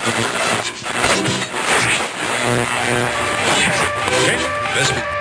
Oké, okay. best.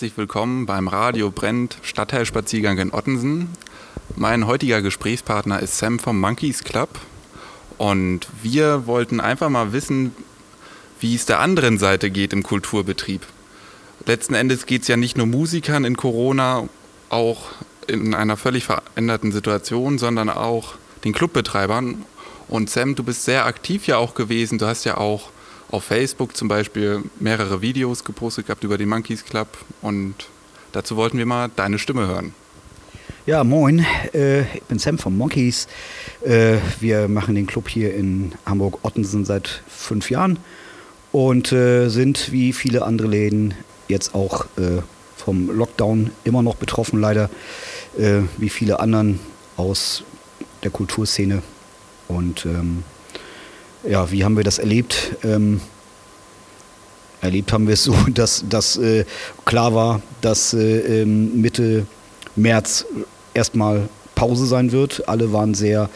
Herzlich willkommen beim Radio Brennt Stadtteilspaziergang in Ottensen. Mein heutiger Gesprächspartner ist Sam vom Monkeys Club und wir wollten einfach mal wissen, wie es der anderen Seite geht im Kulturbetrieb. Letzten Endes geht es ja nicht nur Musikern in Corona, auch in einer völlig veränderten Situation, sondern auch den Clubbetreibern. Und Sam, du bist sehr aktiv ja auch gewesen. Du hast ja auch auf Facebook zum Beispiel mehrere Videos gepostet gehabt über den Monkeys Club und dazu wollten wir mal deine Stimme hören. Ja, moin, äh, ich bin Sam vom Monkeys. Äh, wir machen den Club hier in Hamburg-Ottensen seit fünf Jahren und äh, sind wie viele andere Läden jetzt auch äh, vom Lockdown immer noch betroffen, leider, äh, wie viele anderen aus der Kulturszene. Und ähm, ja, wie haben wir das erlebt? Ähm, erlebt haben wir es so, dass, dass äh, klar war, dass äh, ähm, Mitte März erstmal Pause sein wird. Alle waren sehr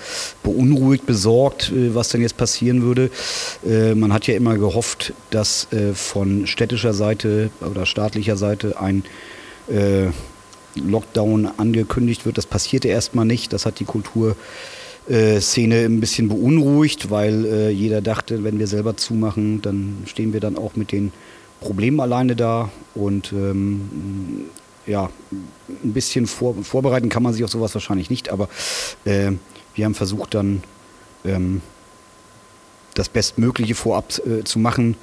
beunruhigt, besorgt, äh, was denn jetzt passieren würde. Äh, man hat ja immer gehofft, dass äh, von städtischer Seite oder staatlicher Seite ein äh, Lockdown angekündigt wird. Das passierte erstmal nicht. Das hat die Kultur äh, Szene ein bisschen beunruhigt, weil äh, jeder dachte, wenn wir selber zumachen, dann stehen wir dann auch mit den Problemen alleine da und ähm, ja, ein bisschen vor, vorbereiten kann man sich auf sowas wahrscheinlich nicht, aber äh, wir haben versucht dann ähm, das Bestmögliche vorab äh, zu machen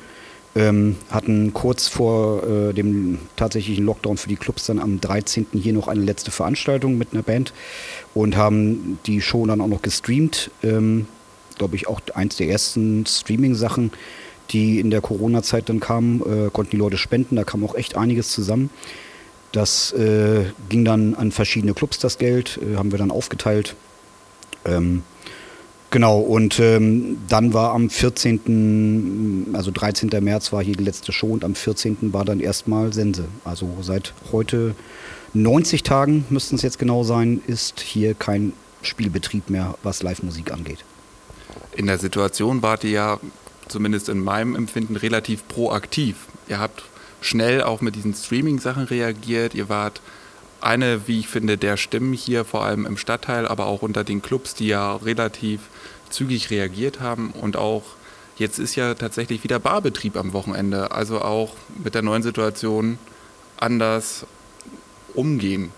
ähm, hatten kurz vor äh, dem tatsächlichen Lockdown für die Clubs dann am 13. hier noch eine letzte Veranstaltung mit einer Band und haben die Show dann auch noch gestreamt. Ähm, Glaube ich auch eins der ersten Streaming-Sachen, die in der Corona-Zeit dann kamen, äh, konnten die Leute spenden, da kam auch echt einiges zusammen. Das äh, ging dann an verschiedene Clubs, das Geld, äh, haben wir dann aufgeteilt. Ähm, Genau, und ähm, dann war am 14., also 13. März war hier die letzte Show und am 14. war dann erstmal Sense. Also seit heute 90 Tagen, müssten es jetzt genau sein, ist hier kein Spielbetrieb mehr, was Live-Musik angeht. In der Situation wart ihr ja, zumindest in meinem Empfinden, relativ proaktiv. Ihr habt schnell auch mit diesen Streaming-Sachen reagiert. Ihr wart eine, wie ich finde, der Stimmen hier, vor allem im Stadtteil, aber auch unter den Clubs, die ja relativ zügig reagiert haben und auch jetzt ist ja tatsächlich wieder Barbetrieb am Wochenende, also auch mit der neuen Situation anders umgehen.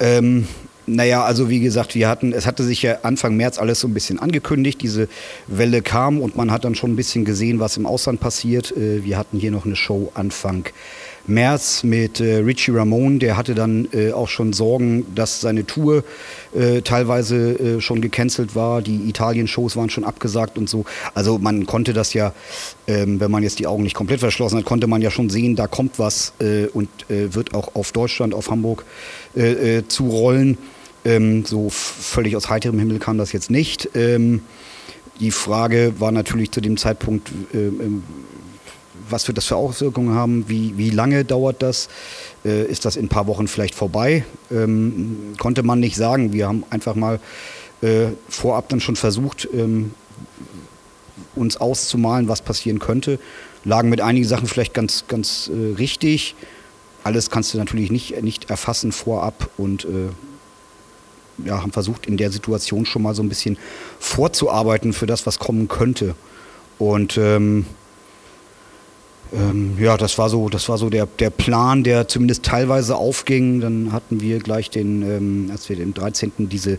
Ähm, naja, also wie gesagt, wir hatten, es hatte sich ja Anfang März alles so ein bisschen angekündigt. Diese Welle kam und man hat dann schon ein bisschen gesehen, was im Ausland passiert. Äh, wir hatten hier noch eine Show Anfang März mit äh, Richie Ramone, der hatte dann äh, auch schon Sorgen, dass seine Tour äh, teilweise äh, schon gecancelt war. Die Italien-Shows waren schon abgesagt und so. Also man konnte das ja, ähm, wenn man jetzt die Augen nicht komplett verschlossen hat, konnte man ja schon sehen, da kommt was äh, und äh, wird auch auf Deutschland, auf Hamburg zu rollen. Ähm, so völlig aus heiterem Himmel kam das jetzt nicht. Ähm, die Frage war natürlich zu dem Zeitpunkt, ähm, was wird das für Auswirkungen haben, wie, wie lange dauert das, äh, ist das in ein paar Wochen vielleicht vorbei, ähm, konnte man nicht sagen. Wir haben einfach mal äh, vorab dann schon versucht, ähm, uns auszumalen, was passieren könnte, lagen mit einigen Sachen vielleicht ganz, ganz äh, richtig. Alles kannst du natürlich nicht, nicht erfassen vorab und äh, ja, haben versucht, in der Situation schon mal so ein bisschen vorzuarbeiten für das, was kommen könnte. Und ähm, ähm, ja, das war so, das war so der, der Plan, der zumindest teilweise aufging. Dann hatten wir gleich den, ähm, als wir den 13. diese,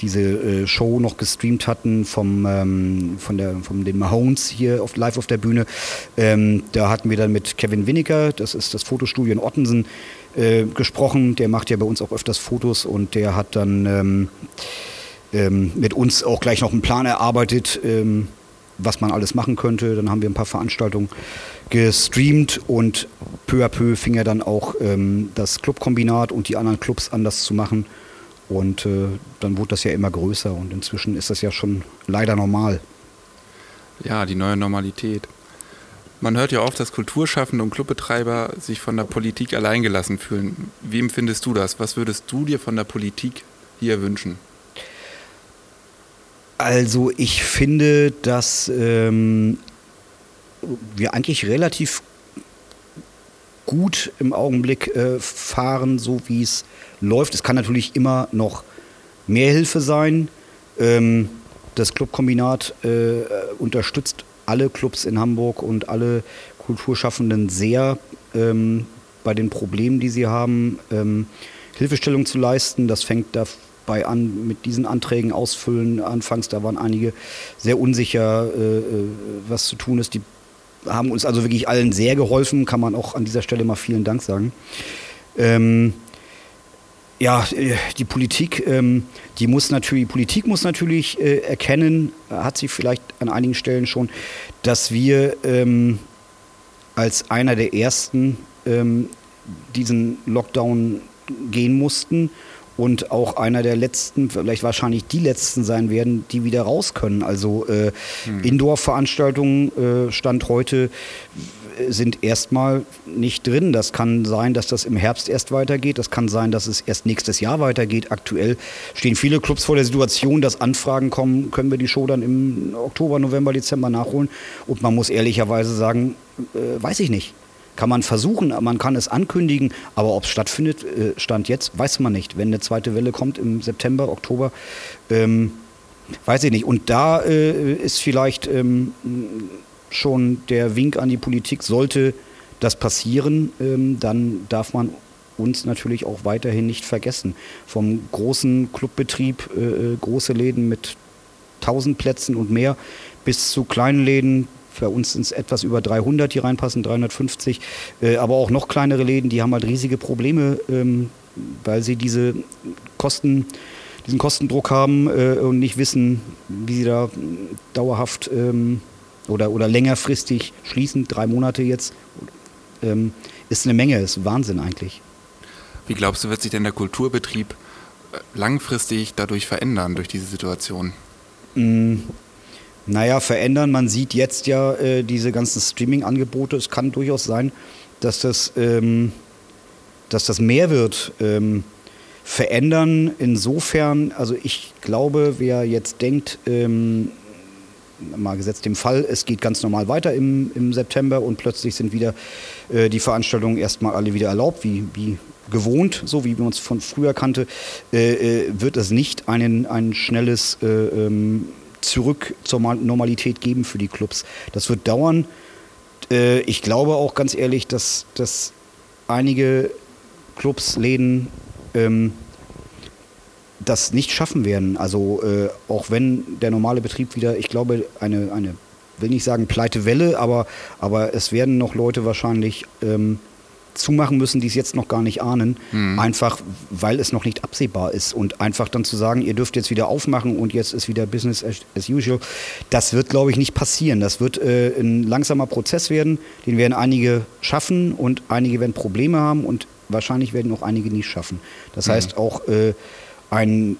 diese äh, Show noch gestreamt hatten vom, ähm, von der, von den Mahones hier auf, live auf der Bühne. Ähm, da hatten wir dann mit Kevin Winnicker, das ist das Fotostudio in Ottensen, äh, gesprochen. Der macht ja bei uns auch öfters Fotos und der hat dann ähm, ähm, mit uns auch gleich noch einen Plan erarbeitet was man alles machen könnte. Dann haben wir ein paar Veranstaltungen gestreamt und peu à peu fing ja dann auch ähm, das Clubkombinat und die anderen Clubs an, das zu machen. Und äh, dann wurde das ja immer größer und inzwischen ist das ja schon leider normal. Ja, die neue Normalität. Man hört ja oft, dass Kulturschaffende und Clubbetreiber sich von der Politik alleingelassen fühlen. Wie empfindest du das? Was würdest du dir von der Politik hier wünschen? Also ich finde, dass ähm, wir eigentlich relativ gut im Augenblick äh, fahren, so wie es läuft. Es kann natürlich immer noch mehr Hilfe sein. Ähm, das Clubkombinat äh, unterstützt alle Clubs in Hamburg und alle Kulturschaffenden sehr ähm, bei den Problemen, die sie haben, ähm, Hilfestellung zu leisten. Das fängt dabei an mit diesen Anträgen ausfüllen. Anfangs, da waren einige sehr unsicher, äh, äh was zu tun ist. Die haben uns also wirklich allen sehr geholfen, kann man auch an dieser Stelle mal vielen Dank sagen. Ähm, ja, äh, die Politik, ähm, die muss natürlich, die Politik muss natürlich äh, erkennen, hat sie vielleicht an einigen Stellen schon, dass wir ähm, als einer der ersten ähm, diesen Lockdown gehen mussten und auch einer der letzten, vielleicht wahrscheinlich die letzten sein werden, die wieder raus können. Also äh, hm. Indoor-Veranstaltungen äh, Stand heute sind erstmal nicht drin. Das kann sein, dass das im Herbst erst weitergeht. Das kann sein, dass es erst nächstes Jahr weitergeht. Aktuell stehen viele Clubs vor der Situation, dass Anfragen kommen, können wir die Show dann im Oktober, November, Dezember nachholen. Und man muss ehrlicherweise sagen, äh, weiß ich nicht. Kann man versuchen, man kann es ankündigen, aber ob es stattfindet, äh, Stand jetzt, weiß man nicht. Wenn eine zweite Welle kommt im September, Oktober, ähm, weiß ich nicht. Und da äh, ist vielleicht ähm, schon der Wink an die Politik, sollte das passieren, ähm, dann darf man uns natürlich auch weiterhin nicht vergessen. Vom großen Clubbetrieb, äh, äh große Läden mit 1000 Plätzen und mehr, bis zu kleinen Läden, bei uns sind es etwas über 300, die reinpassen, 350, äh, aber auch noch kleinere Läden, die haben halt riesige Probleme, ähm, weil sie diese Kosten, diesen Kostendruck haben äh, und nicht wissen, wie sie da dauerhaft ähm, oder, oder längerfristig schließen, drei Monate jetzt, ähm, ist eine Menge, ist Wahnsinn eigentlich. Wie glaubst du, wird sich denn der Kulturbetrieb äh, langfristig dadurch verändern, durch diese Situation? Mm, naja, verändern. Man sieht jetzt ja äh, diese ganzen Streaming-Angebote. Es kann durchaus sein, dass das, ähm, dass das mehr wird. Ähm, verändern insofern, also ich glaube, wer jetzt denkt, ähm, mal gesetzt dem Fall, es geht ganz normal weiter im, im September und plötzlich sind wieder äh, die Veranstaltungen erstmal alle wieder erlaubt, wie, wie gewohnt, so wie man es von früher kannte, äh, äh, wird es nicht einen, ein schnelles äh, ähm, Zurück zur Normalität geben für die Clubs. Das wird dauern. Äh, ich glaube auch ganz ehrlich, dass, dass einige Clubs, Läden ähm, das nicht schaffen werden. Also äh, auch wenn der normale Betrieb wieder, ich glaube, eine, eine will nicht sagen Pleitewelle, aber, aber es werden noch Leute wahrscheinlich ähm, zumachen müssen, die es jetzt noch gar nicht ahnen, mhm. einfach weil es noch nicht absehbar ist. Und einfach dann zu sagen, ihr dürft jetzt wieder aufmachen und jetzt ist wieder Business as usual, das wird, glaube ich, nicht passieren. Das wird äh, ein langsamer Prozess werden, den werden einige schaffen und einige werden Probleme haben und wahrscheinlich werden auch einige nicht schaffen. Das mhm. heißt auch, äh, ein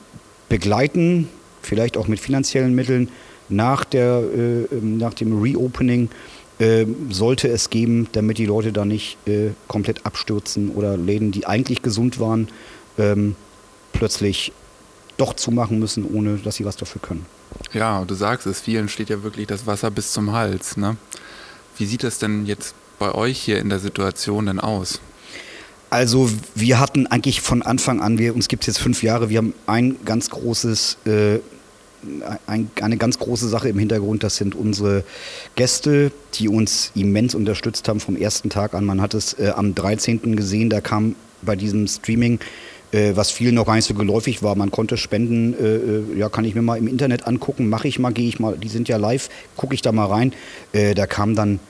Begleiten, vielleicht auch mit finanziellen Mitteln, nach, der, äh, ähm, nach dem Reopening sollte es geben, damit die Leute da nicht äh, komplett abstürzen oder Läden, die eigentlich gesund waren, ähm, plötzlich doch zumachen müssen, ohne dass sie was dafür können. Ja, du sagst es, vielen steht ja wirklich das Wasser bis zum Hals. Ne? Wie sieht das denn jetzt bei euch hier in der Situation denn aus? Also wir hatten eigentlich von Anfang an, wir, uns gibt es jetzt fünf Jahre, wir haben ein ganz großes, äh, ein, eine ganz große Sache im Hintergrund, das sind unsere Gäste, die uns immens unterstützt haben vom ersten Tag an. Man hat es äh, am 13. gesehen, da kam bei diesem Streaming äh, was vielen noch gar nicht so geläufig war. Man konnte spenden, äh, äh ja, kann ich mir mal im Internet angucken, mache ich mal, gehe ich mal, die sind ja live, gucke ich da mal rein. Äh, da kam dann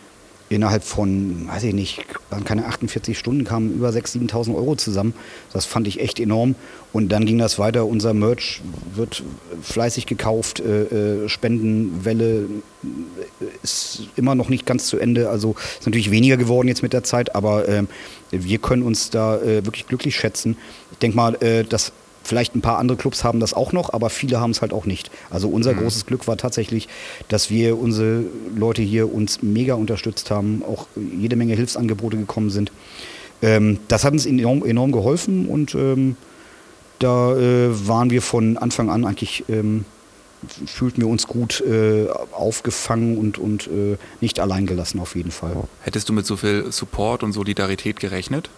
innerhalb von, weiß ich nicht, waren keine 48 Stunden, kamen über 6.000, 7.000 Euro zusammen. Das fand ich echt enorm. Und dann ging das weiter. Unser Merch wird fleißig gekauft. Äh, äh, Spendenwelle ist immer noch nicht ganz zu Ende. Also ist natürlich weniger geworden jetzt mit der Zeit, aber äh, wir können uns da äh, wirklich glücklich schätzen. Ich denke mal, äh, dass Vielleicht ein paar andere Clubs haben das auch noch, aber viele haben es halt auch nicht. Also unser mhm. großes Glück war tatsächlich, dass wir unsere Leute hier uns mega unterstützt haben, auch jede Menge Hilfsangebote gekommen sind. Ähm, das hat uns enorm, enorm geholfen und ähm, da äh, waren wir von Anfang an eigentlich, ähm, fühlten wir uns gut äh, aufgefangen und, und äh, nicht allein gelassen auf jeden Fall. Hättest du mit so viel Support und Solidarität gerechnet?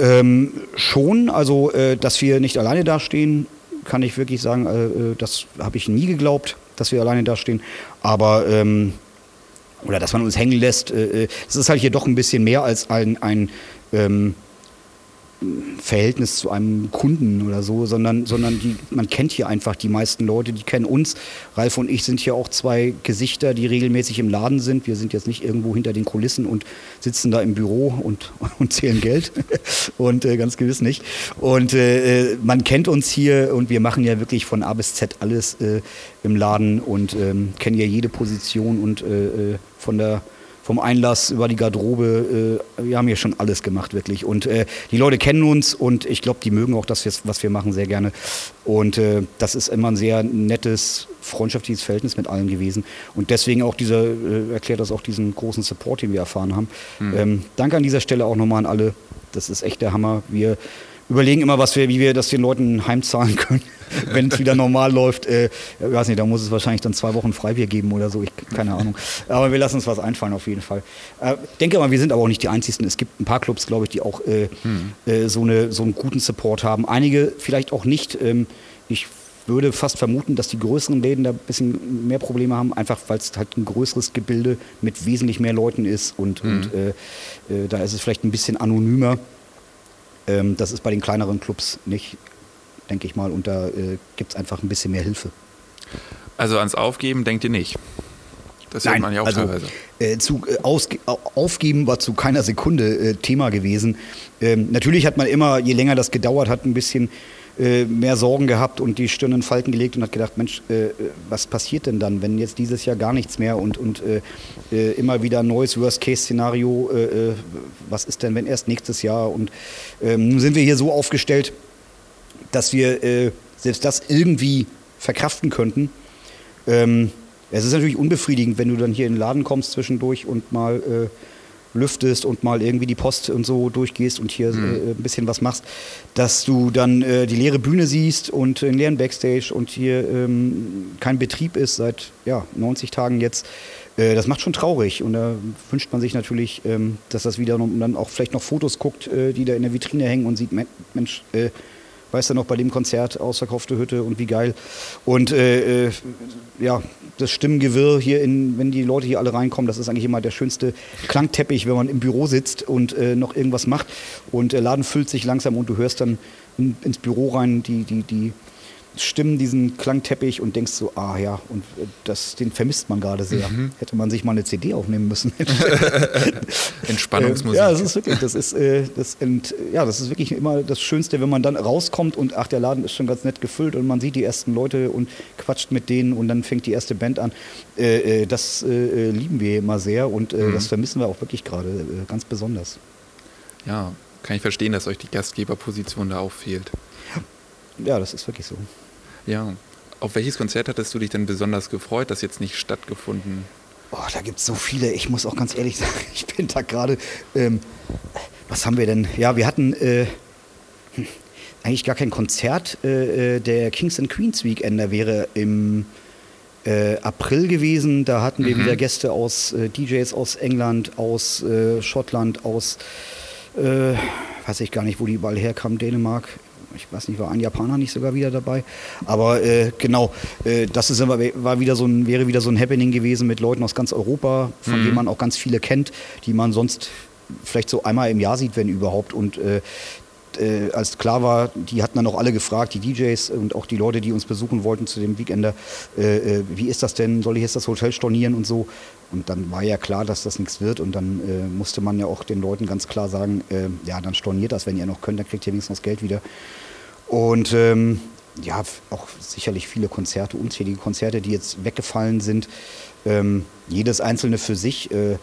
Ähm, schon, also äh, dass wir nicht alleine dastehen, kann ich wirklich sagen, äh, äh das habe ich nie geglaubt, dass wir alleine dastehen. Aber ähm, oder dass man uns hängen lässt, äh, äh, es ist halt hier doch ein bisschen mehr als ein, ein ähm, Verhältnis zu einem Kunden oder so, sondern, sondern die, man kennt hier einfach die meisten Leute, die kennen uns. Ralf und ich sind hier auch zwei Gesichter, die regelmäßig im Laden sind. Wir sind jetzt nicht irgendwo hinter den Kulissen und sitzen da im Büro und, und zählen Geld. und äh, ganz gewiss nicht. Und äh, man kennt uns hier und wir machen ja wirklich von A bis Z alles äh, im Laden und ähm, kennen ja jede Position und äh, äh, von der vom Einlass über die Garderobe. Äh, wir haben hier schon alles gemacht, wirklich. Und äh, die Leute kennen uns und ich glaube, die mögen auch das, was wir machen, sehr gerne. Und äh, das ist immer ein sehr nettes, freundschaftliches Verhältnis mit allen gewesen. Und deswegen auch dieser, äh, erklärt das auch diesen großen Support, den wir erfahren haben. Mhm. Ähm, danke an dieser Stelle auch nochmal an alle. Das ist echt der Hammer. Wir überlegen immer, was wir, wie wir das den Leuten heimzahlen können, wenn es wieder normal läuft. Äh, ich weiß nicht, da muss es wahrscheinlich dann zwei Wochen Freibier geben oder so, ich, keine Ahnung. Aber wir lassen uns was einfallen auf jeden Fall. Äh, denke mal, wir sind aber auch nicht die Einzigen. Es gibt ein paar Clubs, glaube ich, die auch äh, hm. äh, so, eine, so einen guten Support haben. Einige vielleicht auch nicht. Ähm, ich würde fast vermuten, dass die größeren Läden da ein bisschen mehr Probleme haben, einfach weil es halt ein größeres Gebilde mit wesentlich mehr Leuten ist und, mhm. und äh, äh, da ist es vielleicht ein bisschen anonymer. Ähm, das ist bei den kleineren Clubs nicht, denke ich mal. Und da äh, gibt es einfach ein bisschen mehr Hilfe. Also ans Aufgeben denkt ihr nicht? Das Nein, man ja auch also, teilweise. Äh, zu, äh, aufgeben war zu keiner Sekunde äh, Thema gewesen. Ähm, natürlich hat man immer, je länger das gedauert hat, ein bisschen äh, mehr Sorgen gehabt und die Stirn in Falten gelegt und hat gedacht, Mensch, äh, was passiert denn dann, wenn jetzt dieses Jahr gar nichts mehr und, und äh, äh immer wieder ein neues Worst-Case-Szenario, äh, äh, was ist denn, wenn erst nächstes Jahr? Und ähm, nun sind wir hier so aufgestellt, dass wir selbst das irgendwie verkraften könnten. Ähm, es ist natürlich unbefriedigend, wenn du dann hier in den Laden kommst zwischendurch und mal lüftest und mal irgendwie die Post und so durchgehst und hier mhm. äh, ein bisschen was machst, dass du dann äh, die leere Bühne siehst und den leeren Backstage und hier ähm, kein Betrieb ist seit ja, 90 Tagen jetzt. Äh, das macht schon traurig und da wünscht man sich natürlich, ähm, dass das wieder noch, dann auch vielleicht noch Fotos guckt, äh, die da in der Vitrine hängen und sieht, Mensch, äh, weißt du noch, bei dem Konzert, ausverkaufte Hütte und wie geil. Und äh, äh, ja, das Stimmengewirr hier, in, wenn die Leute hier alle reinkommen, das ist eigentlich immer der schönste Klangteppich, wenn man im Büro sitzt und äh, noch irgendwas macht. Und der Laden füllt sich langsam und du hörst dann in, ins Büro rein die, die, die Stimmen, diesen Klangteppich und denkst so, ah ja, und äh, das, den vermisst man gerade sehr. Mhm. Hätte man sich mal eine CD aufnehmen müssen. Entspannungsmusik. ja, das ist wirklich, das ist, äh, das, ent, ja, das ist wirklich immer das Schönste, wenn man dann rauskommt und ach, der Laden ist schon ganz nett gefüllt und man sieht die ersten Leute und quatscht mit denen und dann fängt die erste Band an. Äh, äh das äh, lieben wir immer sehr und mhm. das vermissen wir auch wirklich gerade ganz besonders. Ja, kann ich verstehen, dass euch die Gastgeberposition da auch fehlt. Ja, das ist wirklich so. Ja. Auf welches Konzert hattest du dich denn besonders gefreut, das jetzt nicht stattgefunden? Oh, da gibt es so viele. Ich muss auch ganz ehrlich sagen, ich bin da gerade. Ähm, was haben wir denn? Ja, wir hatten äh, hm, eigentlich gar kein Konzert. Äh, äh der Kings and Queens Weekender wäre im äh, April gewesen. Da hatten wir mhm. wieder Gäste aus äh, DJs aus England, aus äh, Schottland, aus weiß ich gar nicht, wo die überall herkamen, Dänemark, ich weiß nicht, war ein Japaner nicht sogar wieder dabei? Aber äh, genau, äh, das ist immer, war wieder so ein, wäre wieder so ein Happening gewesen mit Leuten aus ganz Europa, von mhm. denen man auch ganz viele kennt, die man sonst vielleicht so einmal im Jahr sieht, wenn überhaupt. Und äh, äh, als klar war, die hatten dann auch alle gefragt, die DJs und auch die Leute, die uns besuchen wollten zu dem Weekender, äh, äh, wie ist das denn, soll ich jetzt das Hotel stornieren und so. und dann war ja klar, dass das nichts wird und dann äh, musste man ja auch den Leuten ganz klar sagen, äh, ja, dann storniert das, wenn ihr noch könnt, dann kriegt ihr wenigstens das Geld wieder. Und ähm, ja, auch sicherlich viele Konzerte, unzählige Konzerte, die jetzt weggefallen sind. Ähm, jedes einzelne für sich. Äh,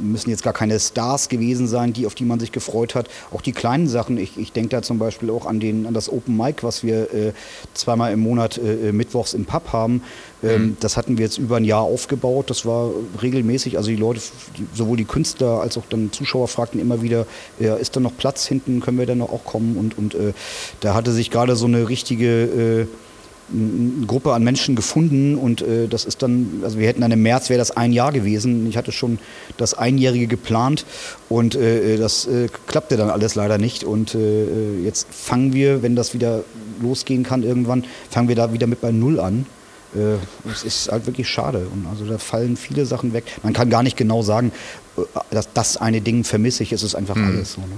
müssen jetzt gar keine Stars gewesen sein, die, auf die man sich gefreut hat. Auch die kleinen Sachen, ich, ich denke da zum Beispiel auch an, den, an das Open Mic, was wir äh, zweimal im Monat äh, äh, mittwochs im Pub haben. Ähm, mhm. Das hatten wir jetzt über ein Jahr aufgebaut. Das war regelmäßig. Also die Leute, die, sowohl die Künstler als auch dann Zuschauer fragten immer wieder, ja, ist da noch Platz hinten, können wir da noch auch kommen? Und, und äh, da hatte sich gerade so eine richtige äh, eine Gruppe an Menschen gefunden und äh, das ist dann, also wir hätten dann im März wäre das ein Jahr gewesen. Ich hatte schon das Einjährige geplant und äh, das äh, klappte dann alles leider nicht und äh, jetzt fangen wir, wenn das wieder losgehen kann irgendwann, fangen wir da wieder mit bei Null an. Äh, es ist halt wirklich schade und also da fallen viele Sachen weg. Man kann gar nicht genau sagen, äh, dass das eine Ding vermisse ich, es ist einfach mhm. alles so. Ne?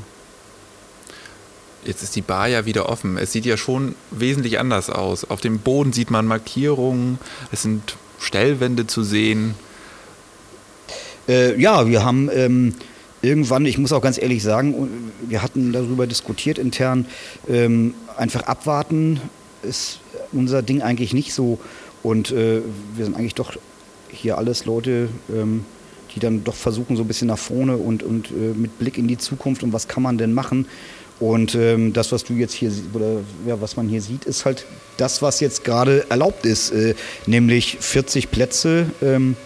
Jetzt ist die Bar ja wieder offen. Es sieht ja schon wesentlich anders aus. Auf dem Boden sieht man Markierungen, es sind Stellwände zu sehen. Äh, ja, wir haben ähm, irgendwann, ich muss auch ganz ehrlich sagen, wir hatten darüber diskutiert intern, ähm, einfach abwarten ist unser Ding eigentlich nicht so. Und äh, wir sind eigentlich doch hier alles Leute, ähm, die dann doch versuchen, so ein bisschen nach vorne und, und äh, mit Blick in die Zukunft und was kann man denn machen. Und ähm, das, was du jetzt hier oder ja, was man hier sieht, ist halt das, was jetzt gerade erlaubt ist, äh, nämlich 40 Plätze. Ähm,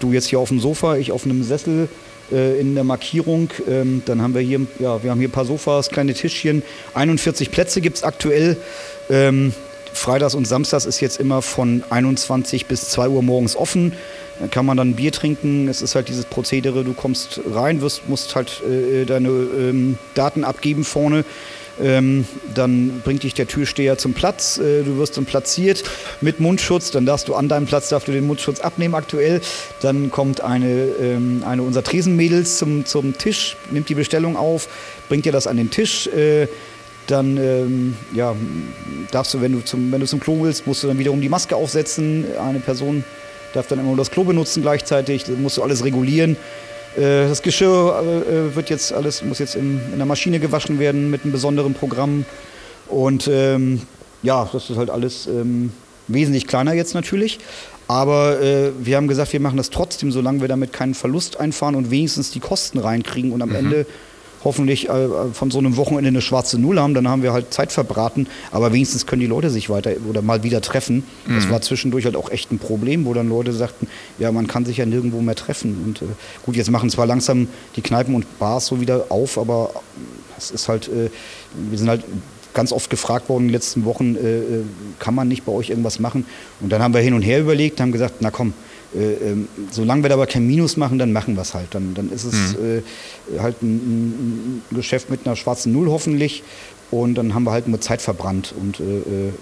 du jetzt hier auf dem Sofa, ich auf einem Sessel äh, in der Markierung. Ähm, dann haben wir hier, ja, wir haben hier ein paar Sofas, kleine Tischchen. 41 Plätze gibt es aktuell. Ähm, Freitags und Samstags ist jetzt immer von 21 bis 2 Uhr morgens offen. Dann kann man dann Bier trinken. Es ist halt dieses Prozedere, du kommst rein, wirst, musst halt äh, deine ähm, Daten abgeben vorne. Ähm, dann bringt dich der Türsteher zum Platz, äh, du wirst dann platziert mit Mundschutz, dann darfst du an deinem Platz darfst du den Mundschutz abnehmen aktuell. Dann kommt eine, ähm, eine unserer Tresenmädels zum, zum Tisch, nimmt die Bestellung auf, bringt dir das an den Tisch. Äh, dann ähm, ja, darfst du, wenn du, zum, wenn du zum Klo willst, musst du dann wiederum die Maske aufsetzen. Eine Person darf dann immer nur das Klo benutzen gleichzeitig, das musst du alles regulieren. Äh, das Geschirr äh, wird jetzt alles, muss jetzt in, in der Maschine gewaschen werden mit einem besonderen Programm. Und ähm, ja, das ist halt alles ähm, wesentlich kleiner jetzt natürlich. Aber äh, wir haben gesagt, wir machen das trotzdem, solange wir damit keinen Verlust einfahren und wenigstens die Kosten reinkriegen und am mhm. Ende hoffentlich äh, von so einem Wochenende eine schwarze Null haben, dann haben wir halt Zeit verbraten, aber wenigstens können die Leute sich weiter oder mal wieder treffen. Mhm. Das war zwischendurch halt auch echt ein Problem, wo dann Leute sagten, ja, man kann sich ja nirgendwo mehr treffen. Und äh, gut, jetzt machen zwar langsam die Kneipen und Bars so wieder auf, aber es ist halt, äh, wir sind halt ganz oft gefragt worden in den letzten Wochen, äh, äh, kann man nicht bei euch irgendwas machen? Und dann haben wir hin und her überlegt, haben gesagt, na komm, äh, ähm, solange wir da aber kein Minus machen, dann machen wir es halt. Dann, dann ist es mhm. äh, halt ein, ein, Geschäft mit einer schwarzen Null hoffentlich. Und dann haben wir halt nur Zeit verbrannt. Und äh, äh,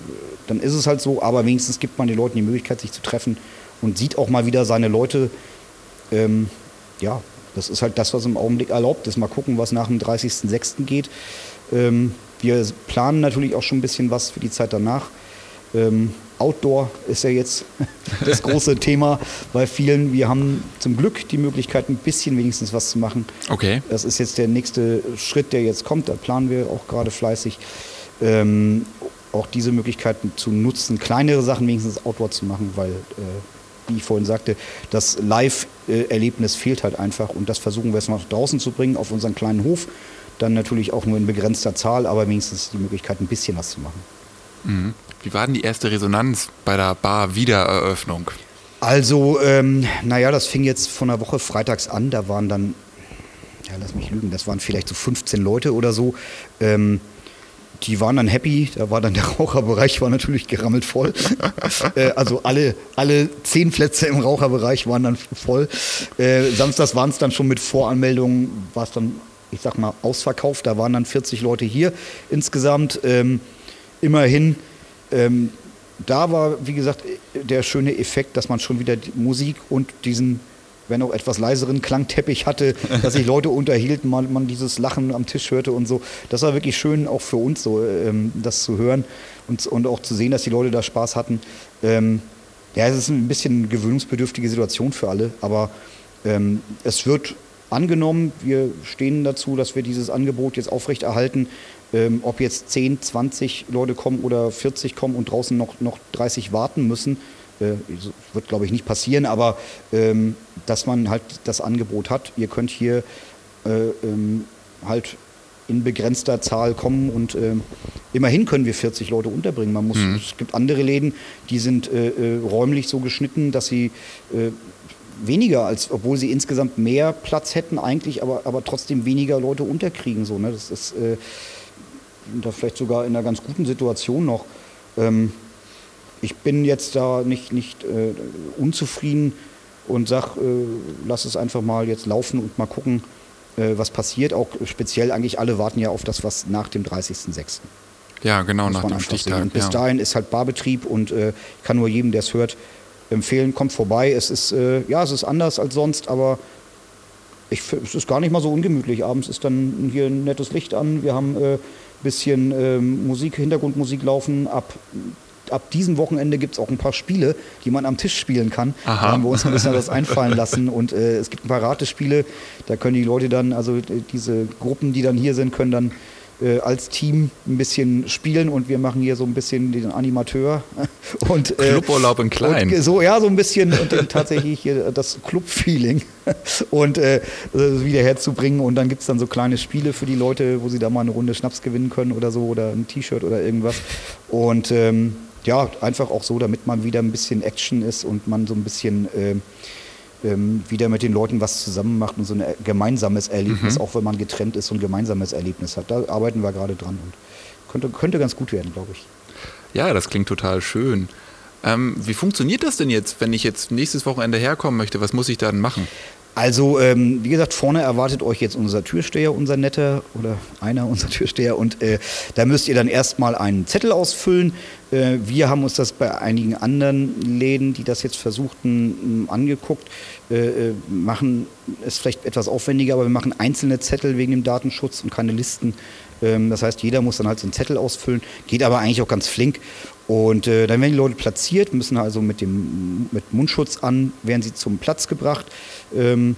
dann ist es halt so, aber wenigstens gibt man den Leuten die Möglichkeit, sich zu treffen und sieht auch mal wieder seine Leute. Ähm, ja, das ist halt das, was im Augenblick erlaubt ist. Mal gucken, was nach dem 30.06. geht. Ähm, wir planen natürlich auch schon ein bisschen was für die Zeit danach. Ähm, Outdoor ist ja jetzt das große Thema bei vielen. Wir haben zum Glück die Möglichkeit, ein bisschen wenigstens was zu machen. Okay. Das ist jetzt der nächste Schritt, der jetzt kommt. Da planen wir auch gerade fleißig. Ähm, auch diese Möglichkeiten zu nutzen, kleinere Sachen wenigstens Outdoor zu machen, weil, äh, wie ich vorhin sagte, das Live-Erlebnis fehlt halt einfach und das versuchen wir jetzt nach draußen zu bringen auf unseren kleinen Hof. Dann natürlich auch nur in begrenzter Zahl, aber wenigstens die Möglichkeit, ein bisschen was zu machen. Mhm. Wie war denn die erste Resonanz bei der Bar-Wiedereröffnung? Also, ähm, naja, das fing jetzt von der Woche freitags an. Da waren dann, ja, lass mich lügen, das waren vielleicht so 15 Leute oder so. Ähm, die waren dann happy. Da war dann der Raucherbereich war natürlich gerammelt voll. äh, also alle, alle zehn Plätze im Raucherbereich waren dann voll. Äh, samstags waren es dann schon mit Voranmeldungen, war es dann, ich sag mal, ausverkauft. Da waren dann 40 Leute hier insgesamt. Ähm, immerhin ähm, da war, wie gesagt, der schöne Effekt, dass man schon wieder Musik und diesen, wenn auch etwas leiseren Klangteppich hatte, dass sich Leute unterhielten, man, man dieses Lachen am Tisch hörte und so. Das war wirklich schön, auch für uns so, ähm, das zu hören und, und auch zu sehen, dass die Leute da Spaß hatten. Ähm, ja, es ist ein bisschen gewöhnungsbedürftige Situation für alle, aber ähm, es wird angenommen. Wir stehen dazu, dass wir dieses Angebot jetzt aufrechterhalten. Ähm, ob jetzt 10, 20 Leute kommen oder 40 kommen und draußen noch, noch 30 warten müssen, äh, wird, glaube ich, nicht passieren, aber ähm, dass man halt das Angebot hat. Ihr könnt hier äh, ähm, halt in begrenzter Zahl kommen und äh, immerhin können wir 40 Leute unterbringen. Man muss, mhm. Es gibt andere Läden, die sind äh, äh, räumlich so geschnitten, dass sie äh, weniger als, obwohl sie insgesamt mehr Platz hätten eigentlich, aber, aber trotzdem weniger Leute unterkriegen. So, ne? Das ist äh, da vielleicht sogar in einer ganz guten Situation noch. Ähm, ich bin jetzt da nicht, nicht äh, unzufrieden und sage, äh, lass es einfach mal jetzt laufen und mal gucken, äh, was passiert. Auch speziell eigentlich alle warten ja auf das, was nach dem 30.06. Ja, genau, nach dem Stichtag. Und bis ja. dahin ist halt Barbetrieb und äh, ich kann nur jedem, der es hört, empfehlen, kommt vorbei. Es ist, äh, ja, es ist anders als sonst, aber ich, es ist gar nicht mal so ungemütlich. Abends ist dann hier ein nettes Licht an. Wir haben äh, bisschen ähm, Musik, Hintergrundmusik laufen. Ab ab diesem Wochenende gibt es auch ein paar Spiele, die man am Tisch spielen kann. Aha. Da haben wir uns ein bisschen das einfallen lassen. Und äh, es gibt ein paar Ratespiele, da können die Leute dann, also äh, diese Gruppen, die dann hier sind, können dann äh, als Team ein bisschen spielen und wir machen hier so ein bisschen den Animateur. Und, äh, Cluburlaub in klein. Und, so, ja, so ein bisschen und dann tatsächlich hier das Club-Feeling und äh, wieder herzubringen. Und dann gibt es dann so kleine Spiele für die Leute, wo sie da mal eine Runde Schnaps gewinnen können oder so oder ein T-Shirt oder irgendwas. Und ähm, ja, einfach auch so, damit man wieder ein bisschen Action ist und man so ein bisschen äh, ähm, wieder mit den Leuten was zusammen macht und so ein gemeinsames Erlebnis, mhm. auch wenn man getrennt ist, so ein gemeinsames Erlebnis hat. Da arbeiten wir gerade dran und könnte, könnte ganz gut werden, glaube ich. Ja, das klingt total schön. Ähm, wie funktioniert das denn jetzt, wenn ich jetzt nächstes Wochenende herkommen möchte? Was muss ich dann machen? Also, ähm, wie gesagt, vorne erwartet euch jetzt unser Türsteher, unser netter oder einer unserer Türsteher. Und äh, da müsst ihr dann erstmal einen Zettel ausfüllen. Äh, wir haben uns das bei einigen anderen Läden, die das jetzt versuchten, angeguckt. Äh, äh, machen es vielleicht etwas aufwendiger, aber wir machen einzelne Zettel wegen dem Datenschutz und keine Listen. Ähm, das heißt, jeder muss dann halt so einen Zettel ausfüllen. Geht aber eigentlich auch ganz flink. Und äh, dann werden die Leute platziert, müssen also mit dem mit Mundschutz an, werden sie zum Platz gebracht. Ähm,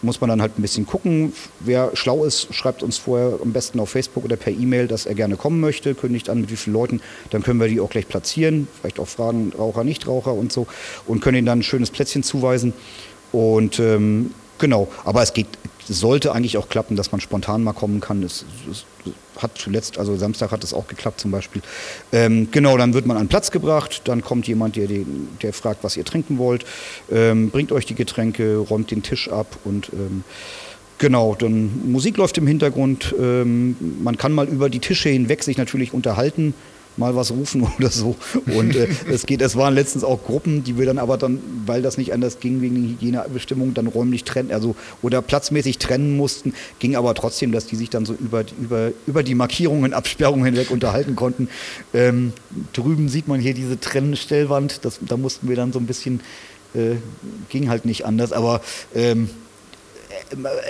muss man dann halt ein bisschen gucken. Wer schlau ist, schreibt uns vorher am besten auf Facebook oder per E-Mail, dass er gerne kommen möchte, kündigt an, mit wie vielen Leuten. Dann können wir die auch gleich platzieren. Vielleicht auch fragen, Raucher, Nichtraucher und so. Und können ihnen dann ein schönes Plätzchen zuweisen. Und ähm, genau, aber es geht, sollte eigentlich auch klappen, dass man spontan mal kommen kann. Es, es hat zuletzt, also Samstag hat es auch geklappt zum Beispiel. Ähm, genau, dann wird man an Platz gebracht, dann kommt jemand, der, der fragt, was ihr trinken wollt, ähm, bringt euch die Getränke, räumt den Tisch ab und ähm, Genau, dann Musik läuft im Hintergrund. Ähm, man kann mal über die Tische hinweg sich natürlich unterhalten mal was rufen oder so. Und äh, es geht, es waren letztens auch Gruppen, die wir dann aber dann, weil das nicht anders ging wegen den Hygienebestimmungen, dann räumlich trennen, also oder platzmäßig trennen mussten, ging aber trotzdem, dass die sich dann so über, über, über die Markierungen, Absperrungen hinweg unterhalten konnten. Ähm, drüben sieht man hier diese Trennstellwand, das, da mussten wir dann so ein bisschen, äh, ging halt nicht anders, aber ähm,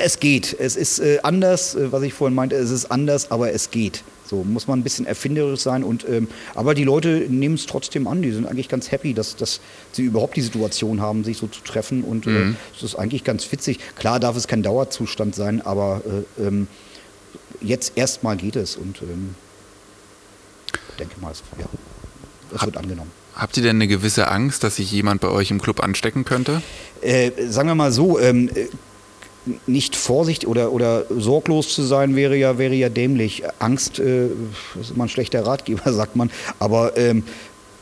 es geht. Es ist äh, anders, äh, was ich vorhin meinte, es ist anders, aber es geht. So muss man ein bisschen erfinderisch sein. Und, ähm, aber die Leute nehmen es trotzdem an. Die sind eigentlich ganz happy, dass, dass sie überhaupt die Situation haben, sich so zu treffen. Und äh, mhm. äh, ist eigentlich ganz witzig. Klar darf es kein Dauerzustand sein, aber äh, ähm, jetzt erstmal geht es. Und ähm, denke mal, ja, es wird angenommen. Habt ihr denn eine gewisse Angst, dass sich jemand bei euch im Club anstecken könnte? Äh, sagen wir mal so, ähm, nicht vorsichtig oder, oder sorglos zu sein wäre ja, wäre ja dämlich. Angst äh, ist immer ein schlechter Ratgeber, sagt man. Aber ähm,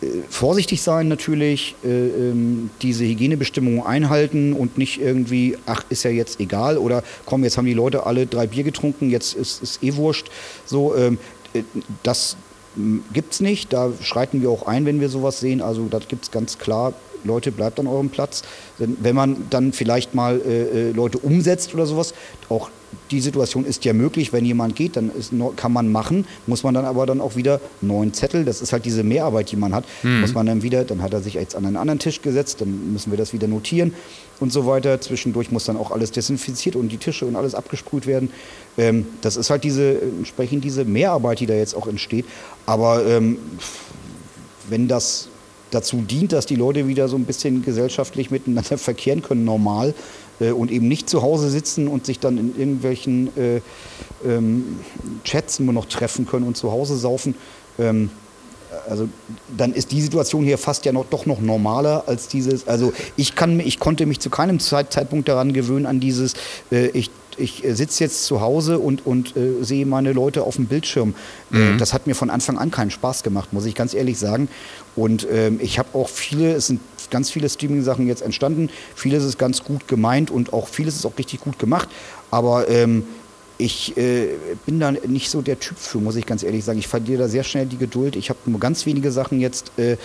äh, vorsichtig sein natürlich, äh, ähm, diese Hygienebestimmungen einhalten und nicht irgendwie, ach, ist ja jetzt egal oder komm, jetzt haben die Leute alle drei Bier getrunken, jetzt ist es eh wurscht. So, ähm, äh, das gibt es nicht. Da schreiten wir auch ein, wenn wir sowas sehen. Also das gibt es ganz klar Leute, bleibt an eurem Platz. Wenn man dann vielleicht mal äh, äh, Leute umsetzt oder sowas, auch die Situation ist ja möglich, wenn jemand geht, dann ist, kann man machen, muss man dann aber dann auch wieder neuen Zettel, das ist halt diese Mehrarbeit, die man hat, mhm. muss man dann wieder, dann hat er sich jetzt an einen anderen Tisch gesetzt, dann müssen wir das wieder notieren und so weiter. Zwischendurch muss dann auch alles desinfiziert und die Tische und alles abgesprüht werden. Ähm, das ist halt diese, entsprechend diese Mehrarbeit, die da jetzt auch entsteht. Aber ähm, wenn das dazu dient, dass die Leute wieder so ein bisschen gesellschaftlich miteinander verkehren können, normal äh, und eben nicht zu Hause sitzen und sich dann in irgendwelchen äh, ähm, Chats nur noch treffen können und zu Hause saufen. Ähm, also dann ist die Situation hier fast ja noch, doch noch normaler als dieses. Also ich kann, ich konnte mich zu keinem Zeitpunkt daran gewöhnen an dieses. Äh, ich ich sitze jetzt zu Hause und, und äh, sehe meine Leute auf dem Bildschirm. Äh, mhm. Äh, das hat mir von Anfang an keinen Spaß gemacht, muss ich ganz ehrlich sagen. Und ähm, ich habe auch viele, es sind ganz viele Streaming-Sachen jetzt entstanden. Vieles ist ganz gut gemeint und auch vieles ist auch richtig gut gemacht. Aber ähm, ich äh, bin da nicht so der Typ für, muss ich ganz ehrlich sagen. Ich verliere da sehr schnell die Geduld. Ich habe nur ganz wenige Sachen jetzt, äh,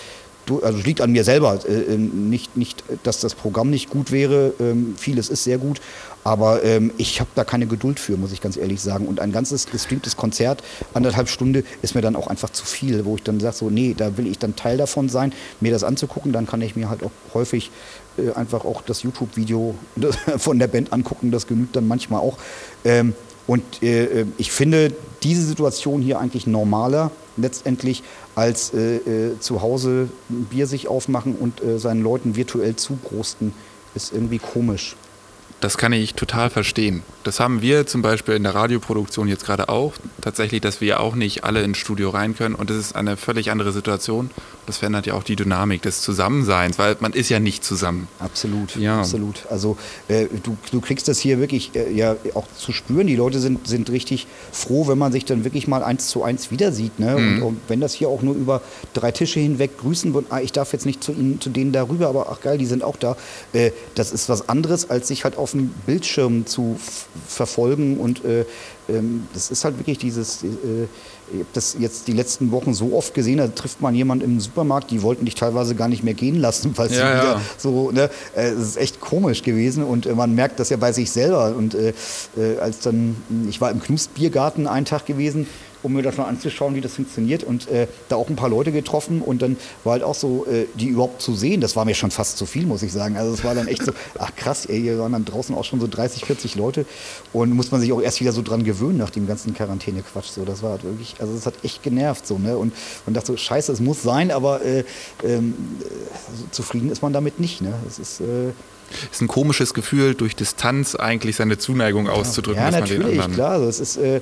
also liegt an mir selber. Äh, ähm, nicht, nicht, dass das Programm nicht gut wäre. Ähm, vieles ist sehr gut. Aber ähm, ich habe da keine Geduld für, muss ich ganz ehrlich sagen. Und ein ganzes gestreamtes Konzert, anderthalb Stunden, ist mir dann auch einfach zu viel, wo ich dann sage, so, nee, da will ich dann Teil davon sein, mir das anzugucken. Dann kann ich mir halt auch häufig äh, einfach auch das YouTube-Video von der Band angucken. Das genügt dann manchmal auch. Ähm, und äh, äh, ich finde diese Situation hier eigentlich normaler letztendlich als äh, äh, zu Hause ein Bier sich aufmachen und äh, seinen Leuten virtuell zugrosten, ist irgendwie komisch. Das kann ich total verstehen. Das haben wir zum Beispiel in der Radioproduktion jetzt gerade auch. Tatsächlich, dass wir auch nicht alle ins Studio rein können. Und das ist eine völlig andere Situation. Das verändert ja auch die Dynamik des Zusammenseins, weil man ist ja nicht zusammen. Absolut, ja. absolut. Also äh, du, du kriegst das hier wirklich äh, ja auch zu spüren. Die Leute sind, sind richtig froh, wenn man sich dann wirklich mal eins zu eins wieder sieht. Ne? Mhm. Und, und, wenn das hier auch nur über drei Tische hinweg grüßen wird, ah, ich darf jetzt nicht zu ihnen, zu denen darüber, aber ach geil, die sind auch da. Äh, das ist was anderes, als sich halt auf dem Bildschirm zu verfolgen. Und äh, ähm, das ist halt wirklich dieses, äh, ich habe das jetzt die letzten Wochen so oft gesehen, da trifft man jemanden im Supermarkt, die wollten dich teilweise gar nicht mehr gehen lassen, weil ja, wieder ja. so, ne, äh, es ist echt komisch gewesen und äh, man merkt das ja bei sich selber. Und äh, äh als dann, ich war im Knustbiergarten einen Tag gewesen, um mir das mal anzuschauen, wie das funktioniert. Und äh, da auch ein paar Leute getroffen und dann war halt auch so, äh, die überhaupt zu sehen, das war mir schon fast zu viel, muss ich sagen. Also es war dann echt so, ach krass, ey, hier waren dann draußen auch schon so 30, 40 Leute und muss man sich auch erst wieder so dran gewöhnen nach dem ganzen Quarantäne-Quatsch. So, das war halt wirklich, also es hat echt genervt so, ne? Und man dachte so, scheiße, es muss sein, aber äh, ähm, äh, zufrieden ist man damit nicht, ne? Es ist äh, ist ein komisches Gefühl, durch Distanz eigentlich seine Zuneigung auszudrücken. Ja, natürlich, klar. Also es ist, äh, äh,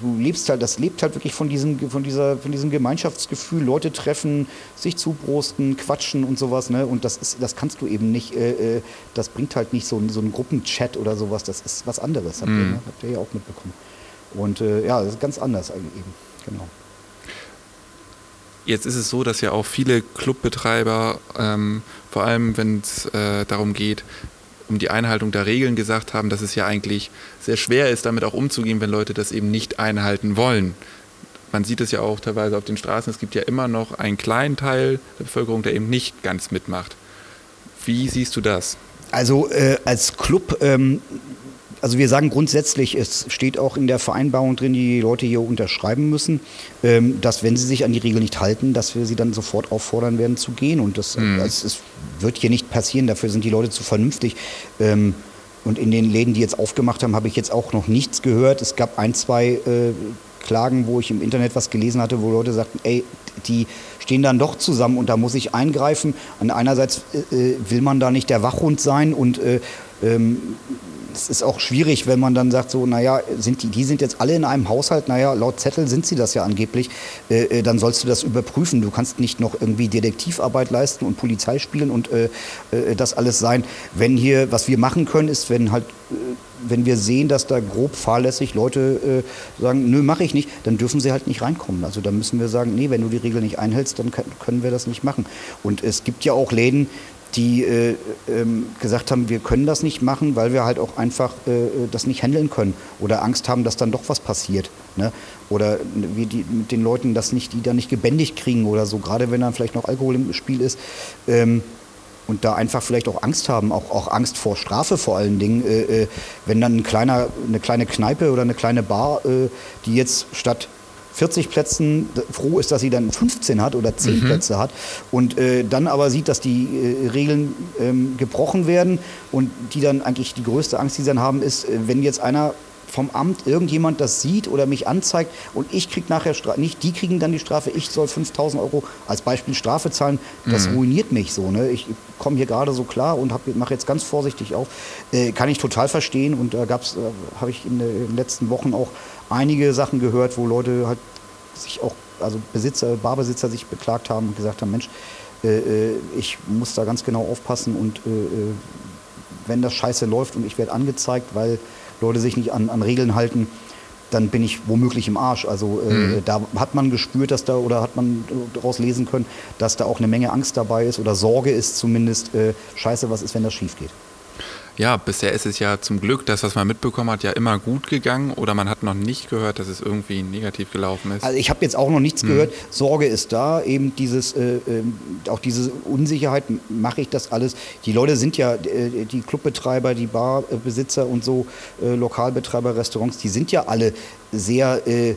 du lebst halt, das lebt halt wirklich von diesem, von dieser, von diesem Gemeinschaftsgefühl, Leute treffen, sich zubrosten, quatschen und sowas, ne? Und das ist, das kannst du eben nicht, äh, äh das bringt halt nicht so, so einen Gruppenchat oder sowas, das ist was anderes, habt, mm. ihr, mhm. ne? habt ihr ja auch mitbekommen. Und äh, ja, das ist ganz anders eigentlich eben, genau. Jetzt ist es so, dass ja auch viele Clubbetreiber, ähm, vor allem wenn es äh, darum geht, um die Einhaltung der Regeln gesagt haben, dass es ja eigentlich sehr schwer ist, damit auch umzugehen, wenn Leute das eben nicht einhalten wollen. Man sieht es ja auch teilweise auf den Straßen, es gibt ja immer noch einen kleinen Teil der Bevölkerung, der eben nicht ganz mitmacht. Wie siehst du das? Also äh, als Club ähm, also wir sagen grundsätzlich, es steht auch in der Vereinbarung drin, die die Leute hier unterschreiben müssen, ähm, dass wenn sie sich an die Regeln nicht halten, dass wir sie dann sofort auffordern werden zu gehen. Und das, mhm. das, das wird hier nicht passieren, dafür sind die Leute zu vernünftig. Ähm, und in den Läden, die jetzt aufgemacht haben, habe ich jetzt auch noch nichts gehört. Es gab ein, zwei äh, Klagen, wo ich im Internet was gelesen hatte, wo Leute sagten, ey, die stehen dann doch zusammen und da muss ich eingreifen. Und einerseits äh, äh will man da nicht der Wachhund sein und äh, ähm, es ist auch schwierig, wenn man dann sagt, so, naja, sind die, die sind jetzt alle in einem Haushalt, naja, laut Zettel sind sie das ja angeblich, äh, äh, dann sollst du das überprüfen. Du kannst nicht noch irgendwie Detektivarbeit leisten und Polizei spielen und äh, äh, das alles sein. Wenn hier, was wir machen können, ist, wenn halt äh, wenn wir sehen, dass da grob fahrlässig Leute äh, sagen, nö, mache ich nicht, dann dürfen sie halt nicht reinkommen. Also da müssen wir sagen, nee, wenn du die Regel nicht einhältst, dann können wir das nicht machen. Und es gibt ja auch Läden, die äh, ähm, gesagt haben, wir können das nicht machen, weil wir halt auch einfach äh, das nicht handeln können oder Angst haben, dass dann doch was passiert. Ne? Oder wir die, mit den Leuten das nicht, die da nicht gebändigt kriegen oder so, gerade wenn dann vielleicht noch Alkohol im Spiel ist. Ähm, und da einfach vielleicht auch Angst haben, auch, auch Angst vor Strafe vor allen Dingen, äh, äh wenn dann ein kleiner, eine kleine Kneipe oder eine kleine Bar, äh, die jetzt statt 40 Plätzen froh ist, dass sie dann 15 hat oder 10 mhm. Plätze hat und äh, dann aber sieht, dass die äh, Regeln ähm, gebrochen werden und die dann eigentlich die größte Angst, die sie dann haben, ist, äh, wenn jetzt einer vom Amt irgendjemand das sieht oder mich anzeigt und ich kriege nachher Strafe, nicht die kriegen dann die Strafe, ich soll 5000 Euro als Beispiel Strafe zahlen, das mhm. ruiniert mich so. Ne? Ich komme hier gerade so klar und mache jetzt ganz vorsichtig auf. Äh, kann ich total verstehen und da gab's, äh, habe ich in den letzten Wochen auch einige Sachen gehört, wo Leute halt sich auch, also Besitzer, Barbesitzer sich beklagt haben und gesagt haben, Mensch, äh, äh ich muss da ganz genau aufpassen und äh, äh, wenn das scheiße läuft und ich werde angezeigt, weil Leute sich nicht an, an Regeln halten, dann bin ich womöglich im Arsch. Also äh, mhm. da hat man gespürt, dass da oder hat man daraus lesen können, dass da auch eine Menge Angst dabei ist oder Sorge ist zumindest. Äh, scheiße, was ist, wenn das schief geht? Ja, bisher ist es ja zum Glück, das, was man mitbekommen hat, ja immer gut gegangen oder man hat noch nicht gehört, dass es irgendwie negativ gelaufen ist. Also ich habe jetzt auch noch nichts hm. gehört. Sorge ist da, eben dieses, äh, äh, auch diese Unsicherheit, mache ich das alles. Die Leute sind ja, äh, die Clubbetreiber, die Barbesitzer und so, äh, Lokalbetreiber, Restaurants, die sind ja alle sehr äh,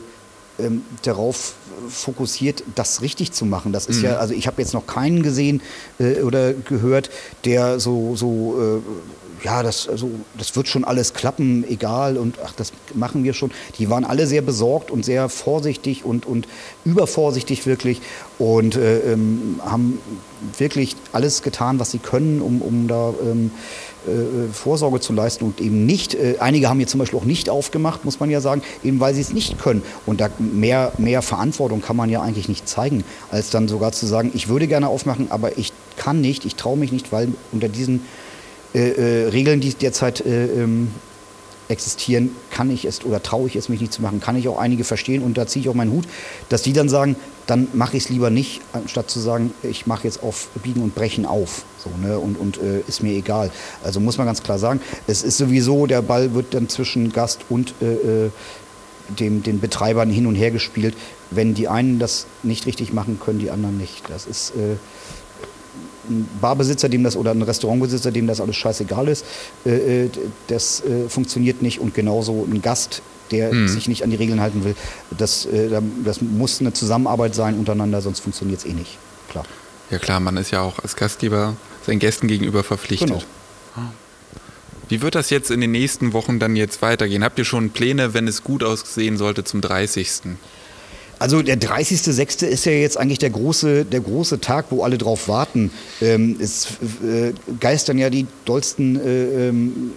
ähm, darauf fokussiert, das richtig zu machen. Das ist mhm. ja, also ich habe jetzt noch keinen gesehen äh, oder gehört, der so, so äh, ja, das, also, das wird schon alles klappen, egal und ach, das machen wir schon. Die waren alle sehr besorgt und sehr vorsichtig und, und übervorsichtig wirklich und äh, ähm, haben wirklich alles getan, was sie können, um, um da ähm, äh, Vorsorge zu leisten und eben nicht, äh, einige haben hier zum Beispiel auch nicht aufgemacht, muss man ja sagen, eben weil sie es nicht können. Und da mehr, mehr Verantwortung kann man ja eigentlich nicht zeigen, als dann sogar zu sagen, ich würde gerne aufmachen, aber ich kann nicht, ich traue mich nicht, weil unter diesen äh, äh, Regeln, die derzeit äh, ähm, existieren, kann ich es oder traue ich es mich nicht zu machen, kann ich auch einige verstehen und da ziehe ich auch meinen Hut, dass die dann sagen, dann mache ich es lieber nicht, anstatt zu sagen, ich mache jetzt auf Biegen und Brechen auf. So, ne? Und, und äh, ist mir egal. Also muss man ganz klar sagen, es ist sowieso, der Ball wird dann zwischen Gast und äh, äh dem, den Betreibern hin und her gespielt. Wenn die einen das nicht richtig machen, können die anderen nicht. Das ist äh, ein Barbesitzer, dem das oder ein Restaurantbesitzer, dem das alles scheißegal ist, äh, äh, das äh, funktioniert nicht. Und genauso ein Gast, der mhm. sich nicht an die Regeln halten will, das, äh, das muss eine Zusammenarbeit sein untereinander, sonst funktioniert es eh nicht. Klar. Ja klar, man ist ja auch als Gastgeber seinen Gästen gegenüber verpflichtet. Genau. Wie wird das jetzt in den nächsten Wochen dann jetzt weitergehen? Habt ihr schon Pläne, wenn es gut aussehen sollte, zum 30.? Also der 30.06. ist ja jetzt eigentlich der große, der große Tag, wo alle drauf warten. Ähm, es äh, geistern ja die dollsten, äh, ähm,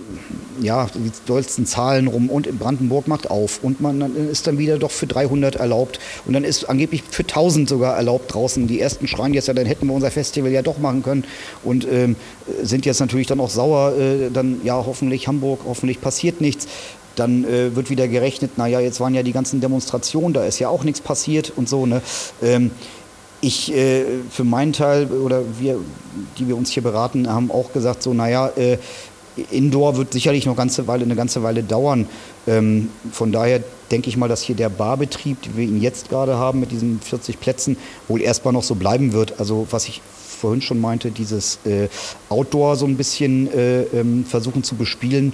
ja, die dollsten Zahlen rum und in Brandenburg macht auf und man ist dann wieder doch für 300 erlaubt und dann ist angeblich für 1000 sogar erlaubt draußen. Die ersten schreien jetzt ja, dann hätten wir unser Festival ja doch machen können und ähm, sind jetzt natürlich dann auch sauer. Äh, dann ja hoffentlich Hamburg, hoffentlich passiert nichts. Dann äh, wird wieder gerechnet, naja, jetzt waren ja die ganzen Demonstrationen, da ist ja auch nichts passiert und so. Ne? Ähm, ich äh, für meinen Teil oder wir, die wir uns hier beraten, haben auch gesagt, so, naja, äh, Indoor wird sicherlich noch ganze Weile, eine ganze Weile dauern. Ähm, von daher denke ich mal, dass hier der Barbetrieb, wie wir ihn jetzt gerade haben mit diesen 40 Plätzen, wohl erstmal noch so bleiben wird. Also was ich vorhin schon meinte, dieses äh, Outdoor so ein bisschen äh, ähm, versuchen zu bespielen,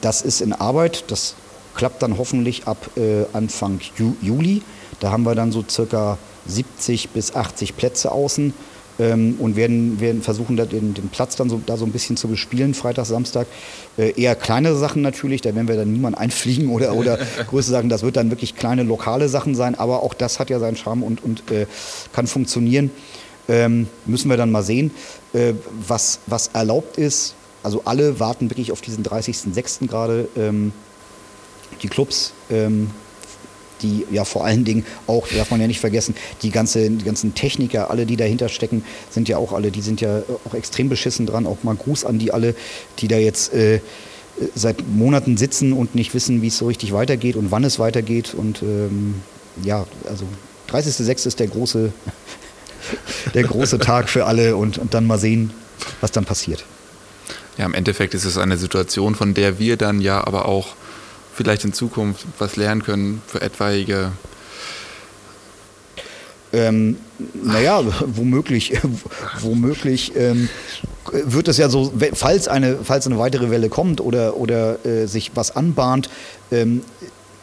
das ist in Arbeit. Das klappt dann hoffentlich ab äh, Anfang Ju Juli. Da haben wir dann so circa 70 bis 80 Plätze außen ähm, und werden, werden versuchen, den, den Platz dann so, da so ein bisschen zu bespielen, Freitag, Samstag. Äh, eher kleinere Sachen natürlich, da werden wir dann niemand einfliegen oder, oder größere Sachen. Das wird dann wirklich kleine lokale Sachen sein, aber auch das hat ja seinen Charme und, und äh, kann funktionieren. Ähm, müssen wir dann mal sehen, äh, was, was erlaubt ist. Also alle warten wirklich auf diesen 30.06. gerade. Ähm, die Clubs, ähm, die ja vor allen Dingen auch, darf man ja nicht vergessen, die, ganze, die ganzen Techniker, alle, die dahinter stecken, sind ja auch alle, die sind ja auch extrem beschissen dran. Auch mal Gruß an die alle, die da jetzt äh, seit Monaten sitzen und nicht wissen, wie es so richtig weitergeht und wann es weitergeht. Und ähm, ja, also 30.06. ist der große der große Tag für alle und, und dann mal sehen, was dann passiert. Ja, im Endeffekt ist es eine Situation, von der wir dann ja aber auch vielleicht in Zukunft was lernen können für etwaige ähm, naja, womöglich, womöglich ähm, wird es ja so, falls eine, falls eine weitere Welle kommt oder, oder äh, sich was anbahnt, ähm,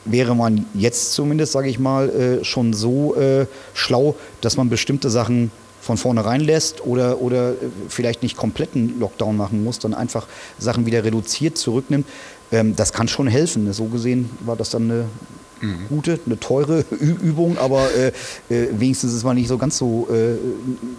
wäre man jetzt zumindest, sage ich mal, äh, schon so äh, schlau, dass man bestimmte Sachen von vornherein lässt oder, oder äh, vielleicht nicht kompletten Lockdown machen muss, dann einfach Sachen wieder reduziert, zurücknimmt. ähm, das kann schon helfen. So gesehen war das dann eine mhm. gute, eine teure Ü Übung, aber äh, äh, wenigstens ist man nicht so ganz so äh,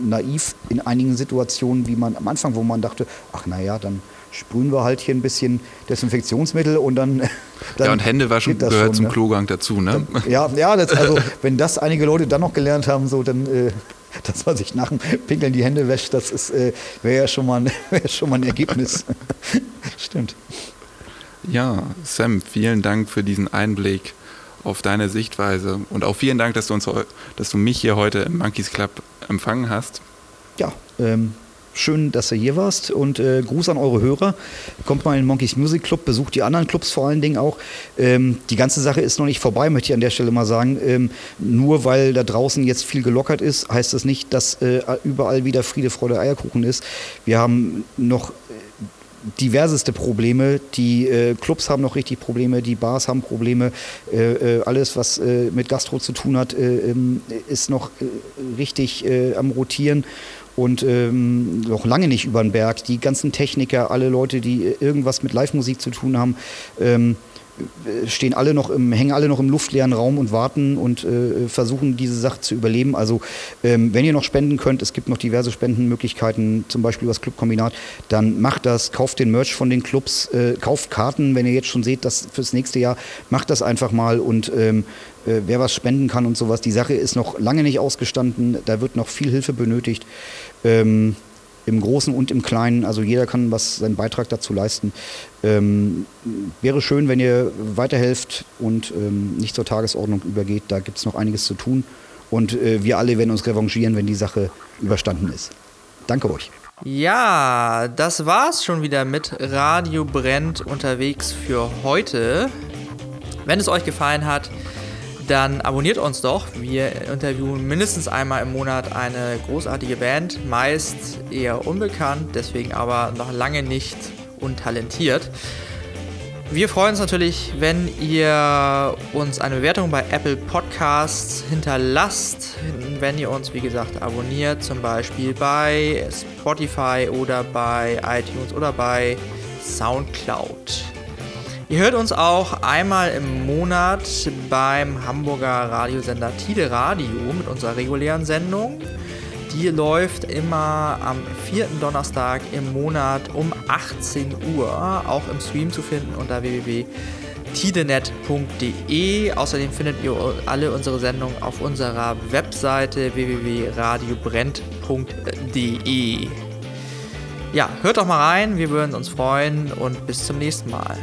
naiv in einigen Situationen, wie man am Anfang, wo man dachte, ach naja, dann sprühen wir halt hier ein bisschen Desinfektionsmittel und dann. dann ja, und Händewaschen gehört schon, zum ne? Klogang dazu, ne? Dann, ja, ja das, also wenn das einige Leute dann noch gelernt haben, so dann. Äh, dass man sich nach dem Pinkeln die Hände wäscht, das äh, wäre ja schon mal, ein, wär schon mal ein Ergebnis. Stimmt. Ja, Sam, vielen Dank für diesen Einblick auf deine Sichtweise und auch vielen Dank, dass du, uns, dass du mich hier heute im Monkeys Club empfangen hast. Ja, ähm, schön, dass du hier warst und äh, Gruß an eure Hörer. Kommt mal in den Monkeys Music Club, besucht die anderen Clubs vor allen Dingen auch. Ähm, die ganze Sache ist noch nicht vorbei, möchte ich an der Stelle mal sagen. Ähm, nur weil da draußen jetzt viel gelockert ist, heißt das nicht, dass äh, überall wieder Friede, Freude, Eierkuchen ist. Wir haben noch äh, diverseste Probleme. Die äh, Clubs haben noch richtig Probleme, die Bars haben Probleme. Äh, äh alles, was äh, mit Gastro zu tun hat, äh, ähm, ist noch richtig am Rotieren und ähm, noch lange nicht über den Berg. Die ganzen Techniker, alle Leute, die irgendwas mit Live-Musik zu tun haben, ähm, stehen alle noch im, hängen alle noch im luftleeren Raum und warten und äh, versuchen diese Sache zu überleben. Also ähm, wenn ihr noch spenden könnt, es gibt noch diverse Spendenmöglichkeiten, zum Beispiel über das Clubkombinat, dann macht das, kauft den Merch von den Clubs, äh, kauft Karten, wenn ihr jetzt schon seht, dass fürs nächste Jahr, macht das einfach mal und ähm, äh, wer was spenden kann und sowas. Die Sache ist noch lange nicht ausgestanden, da wird noch viel Hilfe benötigt. Ähm, im Großen und im Kleinen. Also jeder kann was seinen Beitrag dazu leisten. Ähm, wäre schön, wenn ihr weiterhelft und ähm, nicht zur Tagesordnung übergeht. Da gibt es noch einiges zu tun. Und äh, wir alle werden uns revanchieren, wenn die Sache überstanden ist. Danke euch. Ja, das war's schon wieder mit Radio Brennt unterwegs für heute. Wenn es euch gefallen hat, dann abonniert uns doch. Wir interviewen mindestens einmal im Monat eine großartige Band, meist eher unbekannt, deswegen aber noch lange nicht untalentiert. Wir freuen uns natürlich, wenn ihr uns eine Bewertung bei Apple Podcasts hinterlasst, wenn ihr uns, wie gesagt, abonniert, zum Beispiel bei Spotify oder bei iTunes oder bei SoundCloud. Ihr hört uns auch einmal im Monat beim Hamburger Radiosender Tide Radio mit unserer regulären Sendung. Die läuft immer am vierten Donnerstag im Monat um 18 Uhr, auch im Stream zu finden unter www.tidenet.de. Außerdem findet ihr alle unsere Sendungen auf unserer Webseite www.radiobrennt.de. Ja, hört doch mal rein, wir würden uns freuen und bis zum nächsten Mal.